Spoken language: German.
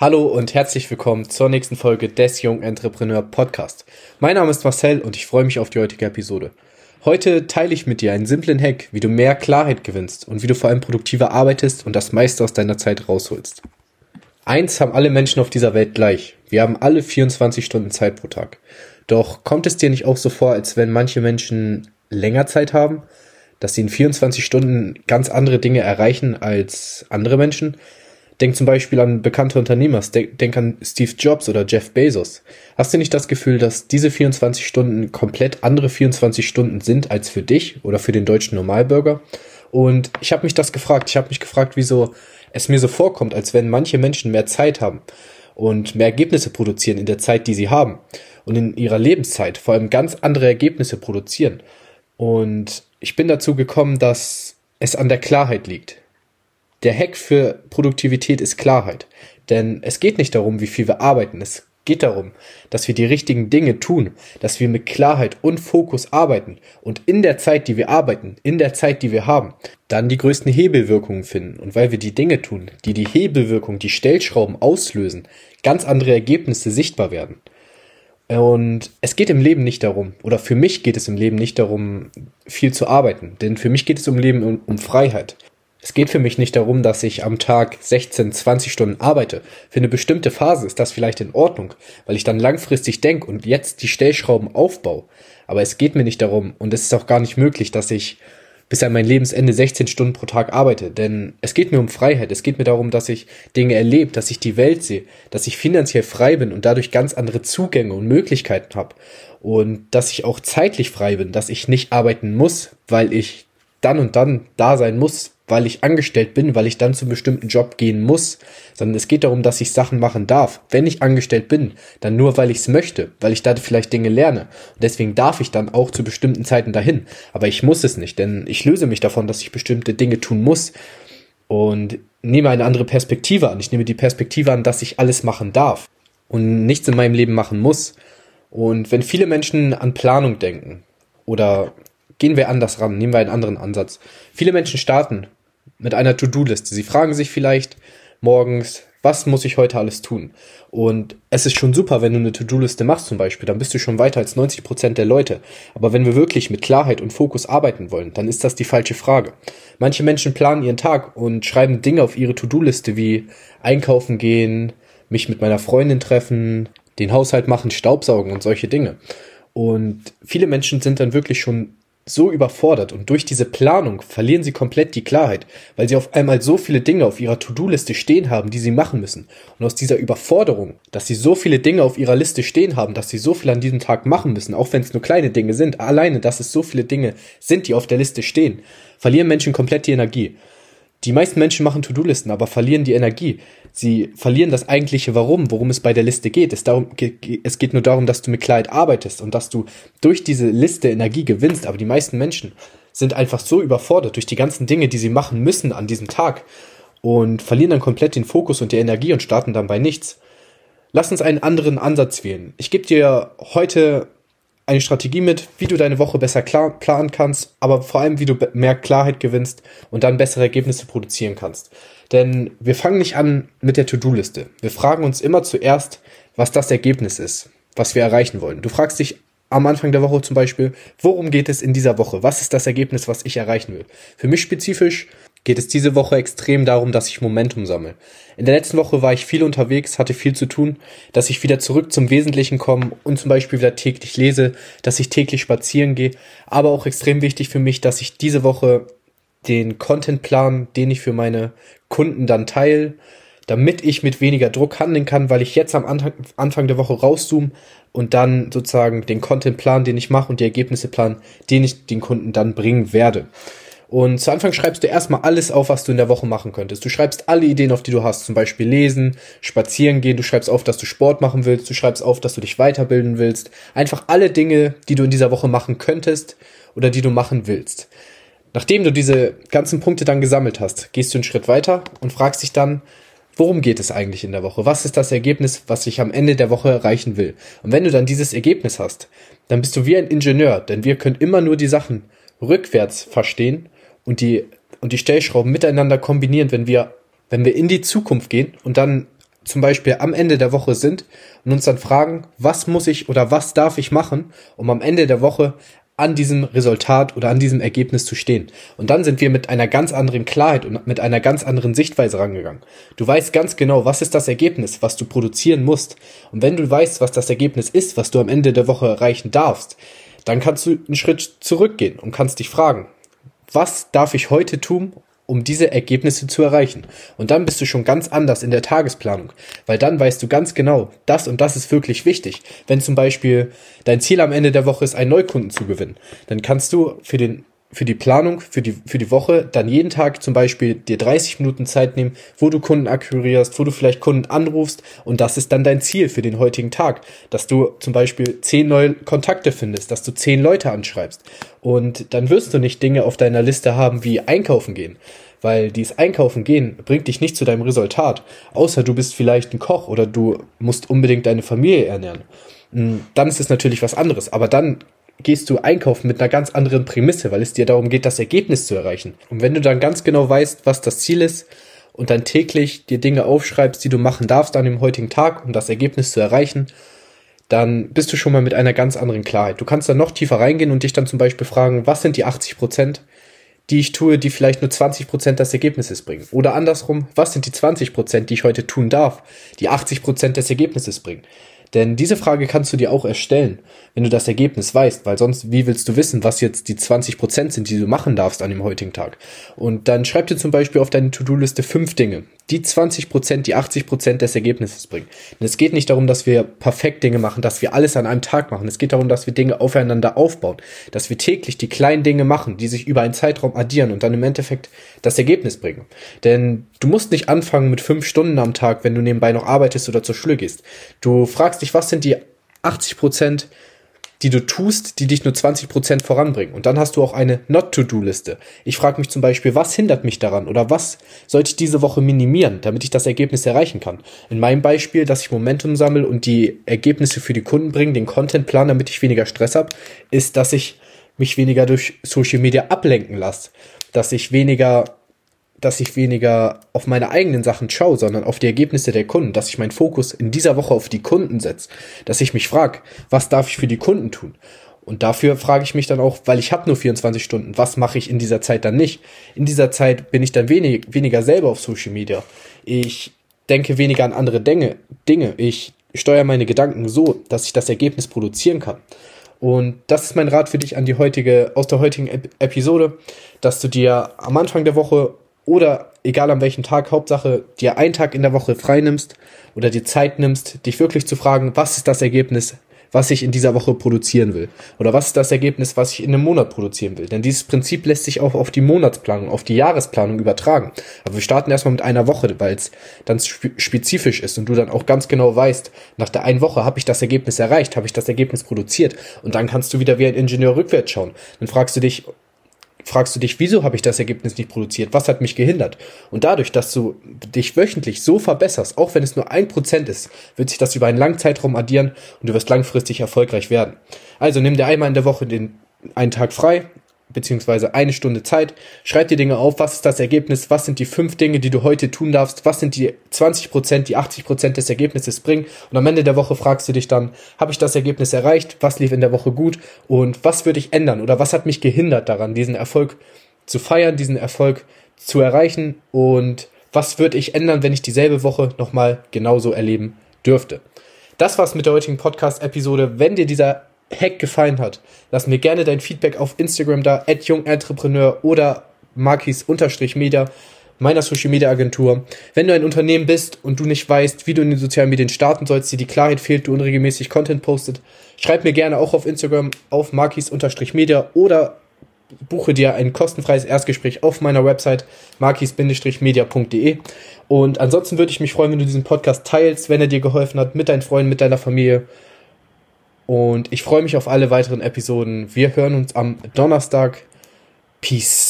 Hallo und herzlich willkommen zur nächsten Folge des Young Entrepreneur Podcast. Mein Name ist Marcel und ich freue mich auf die heutige Episode. Heute teile ich mit dir einen simplen Hack, wie du mehr Klarheit gewinnst und wie du vor allem produktiver arbeitest und das meiste aus deiner Zeit rausholst. Eins haben alle Menschen auf dieser Welt gleich. Wir haben alle 24 Stunden Zeit pro Tag. Doch kommt es dir nicht auch so vor, als wenn manche Menschen länger Zeit haben, dass sie in 24 Stunden ganz andere Dinge erreichen als andere Menschen? Denk zum Beispiel an bekannte Unternehmer, denk an Steve Jobs oder Jeff Bezos. Hast du nicht das Gefühl, dass diese 24 Stunden komplett andere 24 Stunden sind als für dich oder für den deutschen Normalbürger? Und ich habe mich das gefragt. Ich habe mich gefragt, wieso es mir so vorkommt, als wenn manche Menschen mehr Zeit haben und mehr Ergebnisse produzieren in der Zeit, die sie haben und in ihrer Lebenszeit vor allem ganz andere Ergebnisse produzieren. Und ich bin dazu gekommen, dass es an der Klarheit liegt. Der Hack für Produktivität ist Klarheit. Denn es geht nicht darum, wie viel wir arbeiten. Es geht darum, dass wir die richtigen Dinge tun, dass wir mit Klarheit und Fokus arbeiten und in der Zeit, die wir arbeiten, in der Zeit, die wir haben, dann die größten Hebelwirkungen finden. Und weil wir die Dinge tun, die die Hebelwirkung, die Stellschrauben auslösen, ganz andere Ergebnisse sichtbar werden. Und es geht im Leben nicht darum, oder für mich geht es im Leben nicht darum, viel zu arbeiten, denn für mich geht es im Leben um, um Freiheit. Es geht für mich nicht darum, dass ich am Tag 16, 20 Stunden arbeite. Für eine bestimmte Phase ist das vielleicht in Ordnung, weil ich dann langfristig denke und jetzt die Stellschrauben aufbaue. Aber es geht mir nicht darum und es ist auch gar nicht möglich, dass ich bis an mein Lebensende 16 Stunden pro Tag arbeite. Denn es geht mir um Freiheit. Es geht mir darum, dass ich Dinge erlebe, dass ich die Welt sehe, dass ich finanziell frei bin und dadurch ganz andere Zugänge und Möglichkeiten habe. Und dass ich auch zeitlich frei bin, dass ich nicht arbeiten muss, weil ich dann und dann da sein muss, weil ich angestellt bin, weil ich dann zum bestimmten Job gehen muss, sondern es geht darum, dass ich Sachen machen darf. Wenn ich angestellt bin, dann nur, weil ich es möchte, weil ich da vielleicht Dinge lerne. Und deswegen darf ich dann auch zu bestimmten Zeiten dahin. Aber ich muss es nicht, denn ich löse mich davon, dass ich bestimmte Dinge tun muss und nehme eine andere Perspektive an. Ich nehme die Perspektive an, dass ich alles machen darf und nichts in meinem Leben machen muss. Und wenn viele Menschen an Planung denken oder gehen wir anders ran, nehmen wir einen anderen Ansatz. Viele Menschen starten mit einer To-Do-Liste. Sie fragen sich vielleicht morgens, was muss ich heute alles tun? Und es ist schon super, wenn du eine To-Do-Liste machst zum Beispiel, dann bist du schon weiter als 90 Prozent der Leute. Aber wenn wir wirklich mit Klarheit und Fokus arbeiten wollen, dann ist das die falsche Frage. Manche Menschen planen ihren Tag und schreiben Dinge auf ihre To-Do-Liste wie einkaufen gehen, mich mit meiner Freundin treffen, den Haushalt machen, Staubsaugen und solche Dinge. Und viele Menschen sind dann wirklich schon so überfordert und durch diese Planung verlieren sie komplett die Klarheit, weil sie auf einmal so viele Dinge auf ihrer To-Do-Liste stehen haben, die sie machen müssen. Und aus dieser Überforderung, dass sie so viele Dinge auf ihrer Liste stehen haben, dass sie so viel an diesem Tag machen müssen, auch wenn es nur kleine Dinge sind, alleine, dass es so viele Dinge sind, die auf der Liste stehen, verlieren Menschen komplett die Energie. Die meisten Menschen machen To-Do-Listen, aber verlieren die Energie. Sie verlieren das eigentliche Warum, worum es bei der Liste geht. Es, darum, es geht nur darum, dass du mit Klarheit arbeitest und dass du durch diese Liste Energie gewinnst. Aber die meisten Menschen sind einfach so überfordert durch die ganzen Dinge, die sie machen müssen an diesem Tag und verlieren dann komplett den Fokus und die Energie und starten dann bei nichts. Lass uns einen anderen Ansatz wählen. Ich gebe dir heute eine Strategie mit, wie du deine Woche besser klar, planen kannst, aber vor allem, wie du mehr Klarheit gewinnst und dann bessere Ergebnisse produzieren kannst. Denn wir fangen nicht an mit der To-Do-Liste. Wir fragen uns immer zuerst, was das Ergebnis ist, was wir erreichen wollen. Du fragst dich am Anfang der Woche zum Beispiel, worum geht es in dieser Woche? Was ist das Ergebnis, was ich erreichen will? Für mich spezifisch geht es diese Woche extrem darum, dass ich Momentum sammle. In der letzten Woche war ich viel unterwegs, hatte viel zu tun, dass ich wieder zurück zum Wesentlichen komme und zum Beispiel wieder täglich lese, dass ich täglich spazieren gehe. Aber auch extrem wichtig für mich, dass ich diese Woche den Contentplan, den ich für meine Kunden dann teile, damit ich mit weniger Druck handeln kann, weil ich jetzt am Anfang der Woche rauszoome und dann sozusagen den Contentplan, den ich mache und die Ergebnisse plan, den ich den Kunden dann bringen werde. Und zu Anfang schreibst du erstmal alles auf, was du in der Woche machen könntest. Du schreibst alle Ideen auf, die du hast. Zum Beispiel lesen, spazieren gehen. Du schreibst auf, dass du Sport machen willst. Du schreibst auf, dass du dich weiterbilden willst. Einfach alle Dinge, die du in dieser Woche machen könntest oder die du machen willst. Nachdem du diese ganzen Punkte dann gesammelt hast, gehst du einen Schritt weiter und fragst dich dann, worum geht es eigentlich in der Woche? Was ist das Ergebnis, was ich am Ende der Woche erreichen will? Und wenn du dann dieses Ergebnis hast, dann bist du wie ein Ingenieur, denn wir können immer nur die Sachen rückwärts verstehen und die, und die Stellschrauben miteinander kombinieren, wenn wir, wenn wir in die Zukunft gehen und dann zum Beispiel am Ende der Woche sind und uns dann fragen, was muss ich oder was darf ich machen, um am Ende der Woche an diesem Resultat oder an diesem Ergebnis zu stehen. Und dann sind wir mit einer ganz anderen Klarheit und mit einer ganz anderen Sichtweise rangegangen. Du weißt ganz genau, was ist das Ergebnis, was du produzieren musst. Und wenn du weißt, was das Ergebnis ist, was du am Ende der Woche erreichen darfst, dann kannst du einen Schritt zurückgehen und kannst dich fragen, was darf ich heute tun, um diese Ergebnisse zu erreichen. Und dann bist du schon ganz anders in der Tagesplanung, weil dann weißt du ganz genau, das und das ist wirklich wichtig. Wenn zum Beispiel dein Ziel am Ende der Woche ist, einen Neukunden zu gewinnen, dann kannst du für den für die Planung, für die, für die Woche dann jeden Tag zum Beispiel dir 30 Minuten Zeit nehmen, wo du Kunden akquirierst, wo du vielleicht Kunden anrufst. Und das ist dann dein Ziel für den heutigen Tag, dass du zum Beispiel 10 neue Kontakte findest, dass du 10 Leute anschreibst. Und dann wirst du nicht Dinge auf deiner Liste haben wie einkaufen gehen, weil dieses Einkaufen gehen bringt dich nicht zu deinem Resultat, außer du bist vielleicht ein Koch oder du musst unbedingt deine Familie ernähren. Hm, dann ist es natürlich was anderes, aber dann gehst du einkaufen mit einer ganz anderen Prämisse, weil es dir darum geht, das Ergebnis zu erreichen. Und wenn du dann ganz genau weißt, was das Ziel ist und dann täglich dir Dinge aufschreibst, die du machen darfst an dem heutigen Tag, um das Ergebnis zu erreichen, dann bist du schon mal mit einer ganz anderen Klarheit. Du kannst dann noch tiefer reingehen und dich dann zum Beispiel fragen, was sind die 80 Prozent, die ich tue, die vielleicht nur 20 Prozent des Ergebnisses bringen? Oder andersrum, was sind die 20 Prozent, die ich heute tun darf, die 80 Prozent des Ergebnisses bringen? Denn diese Frage kannst du dir auch erstellen, wenn du das Ergebnis weißt, weil sonst, wie willst du wissen, was jetzt die 20% sind, die du machen darfst an dem heutigen Tag? Und dann schreib dir zum Beispiel auf deine To-Do-Liste fünf Dinge, die 20%, die 80% des Ergebnisses bringen. Denn es geht nicht darum, dass wir perfekt Dinge machen, dass wir alles an einem Tag machen. Es geht darum, dass wir Dinge aufeinander aufbauen, dass wir täglich die kleinen Dinge machen, die sich über einen Zeitraum addieren und dann im Endeffekt das Ergebnis bringen. Denn du musst nicht anfangen mit fünf Stunden am Tag, wenn du nebenbei noch arbeitest oder zur Schule gehst. Du fragst dich, was sind die 80 Prozent die du tust, die dich nur 20% voranbringen. Und dann hast du auch eine Not-to-Do-Liste. Ich frage mich zum Beispiel, was hindert mich daran oder was sollte ich diese Woche minimieren, damit ich das Ergebnis erreichen kann. In meinem Beispiel, dass ich Momentum sammle und die Ergebnisse für die Kunden bringe, den Content plan, damit ich weniger Stress habe, ist, dass ich mich weniger durch Social Media ablenken lasse, dass ich weniger dass ich weniger auf meine eigenen Sachen schaue, sondern auf die Ergebnisse der Kunden, dass ich meinen Fokus in dieser Woche auf die Kunden setze, dass ich mich frage, was darf ich für die Kunden tun? Und dafür frage ich mich dann auch, weil ich habe nur 24 Stunden, was mache ich in dieser Zeit dann nicht? In dieser Zeit bin ich dann wenig, weniger selber auf Social Media. Ich denke weniger an andere Dinge. Dinge. Ich steuere meine Gedanken so, dass ich das Ergebnis produzieren kann. Und das ist mein Rat für dich an die heutige, aus der heutigen Episode, dass du dir am Anfang der Woche oder egal an welchem Tag, Hauptsache dir einen Tag in der Woche frei nimmst oder dir Zeit nimmst, dich wirklich zu fragen, was ist das Ergebnis, was ich in dieser Woche produzieren will? Oder was ist das Ergebnis, was ich in einem Monat produzieren will? Denn dieses Prinzip lässt sich auch auf die Monatsplanung, auf die Jahresplanung übertragen. Aber wir starten erstmal mit einer Woche, weil es dann spezifisch ist und du dann auch ganz genau weißt, nach der einen Woche habe ich das Ergebnis erreicht, habe ich das Ergebnis produziert und dann kannst du wieder wie ein Ingenieur rückwärts schauen. Dann fragst du dich, fragst du dich, wieso habe ich das Ergebnis nicht produziert? Was hat mich gehindert? Und dadurch, dass du dich wöchentlich so verbesserst, auch wenn es nur ein Prozent ist, wird sich das über einen langen Zeitraum addieren und du wirst langfristig erfolgreich werden. Also nimm dir einmal in der Woche den einen Tag frei, beziehungsweise eine Stunde Zeit. Schreib dir Dinge auf, was ist das Ergebnis, was sind die fünf Dinge, die du heute tun darfst, was sind die 20 Prozent, die 80 Prozent des Ergebnisses bringen. Und am Ende der Woche fragst du dich dann, habe ich das Ergebnis erreicht, was lief in der Woche gut und was würde ich ändern oder was hat mich gehindert daran, diesen Erfolg zu feiern, diesen Erfolg zu erreichen und was würde ich ändern, wenn ich dieselbe Woche nochmal genauso erleben dürfte. Das war's mit der heutigen Podcast-Episode. Wenn dir dieser Hack gefallen hat, lass mir gerne dein Feedback auf Instagram da, at jungentrepreneur oder markis-media, meiner Social Media Agentur. Wenn du ein Unternehmen bist und du nicht weißt, wie du in den sozialen Medien starten sollst, dir die Klarheit fehlt, du unregelmäßig Content postet, schreib mir gerne auch auf Instagram auf markis-media oder buche dir ein kostenfreies Erstgespräch auf meiner Website markis-media.de. Und ansonsten würde ich mich freuen, wenn du diesen Podcast teilst, wenn er dir geholfen hat, mit deinen Freunden, mit deiner Familie. Und ich freue mich auf alle weiteren Episoden. Wir hören uns am Donnerstag. Peace.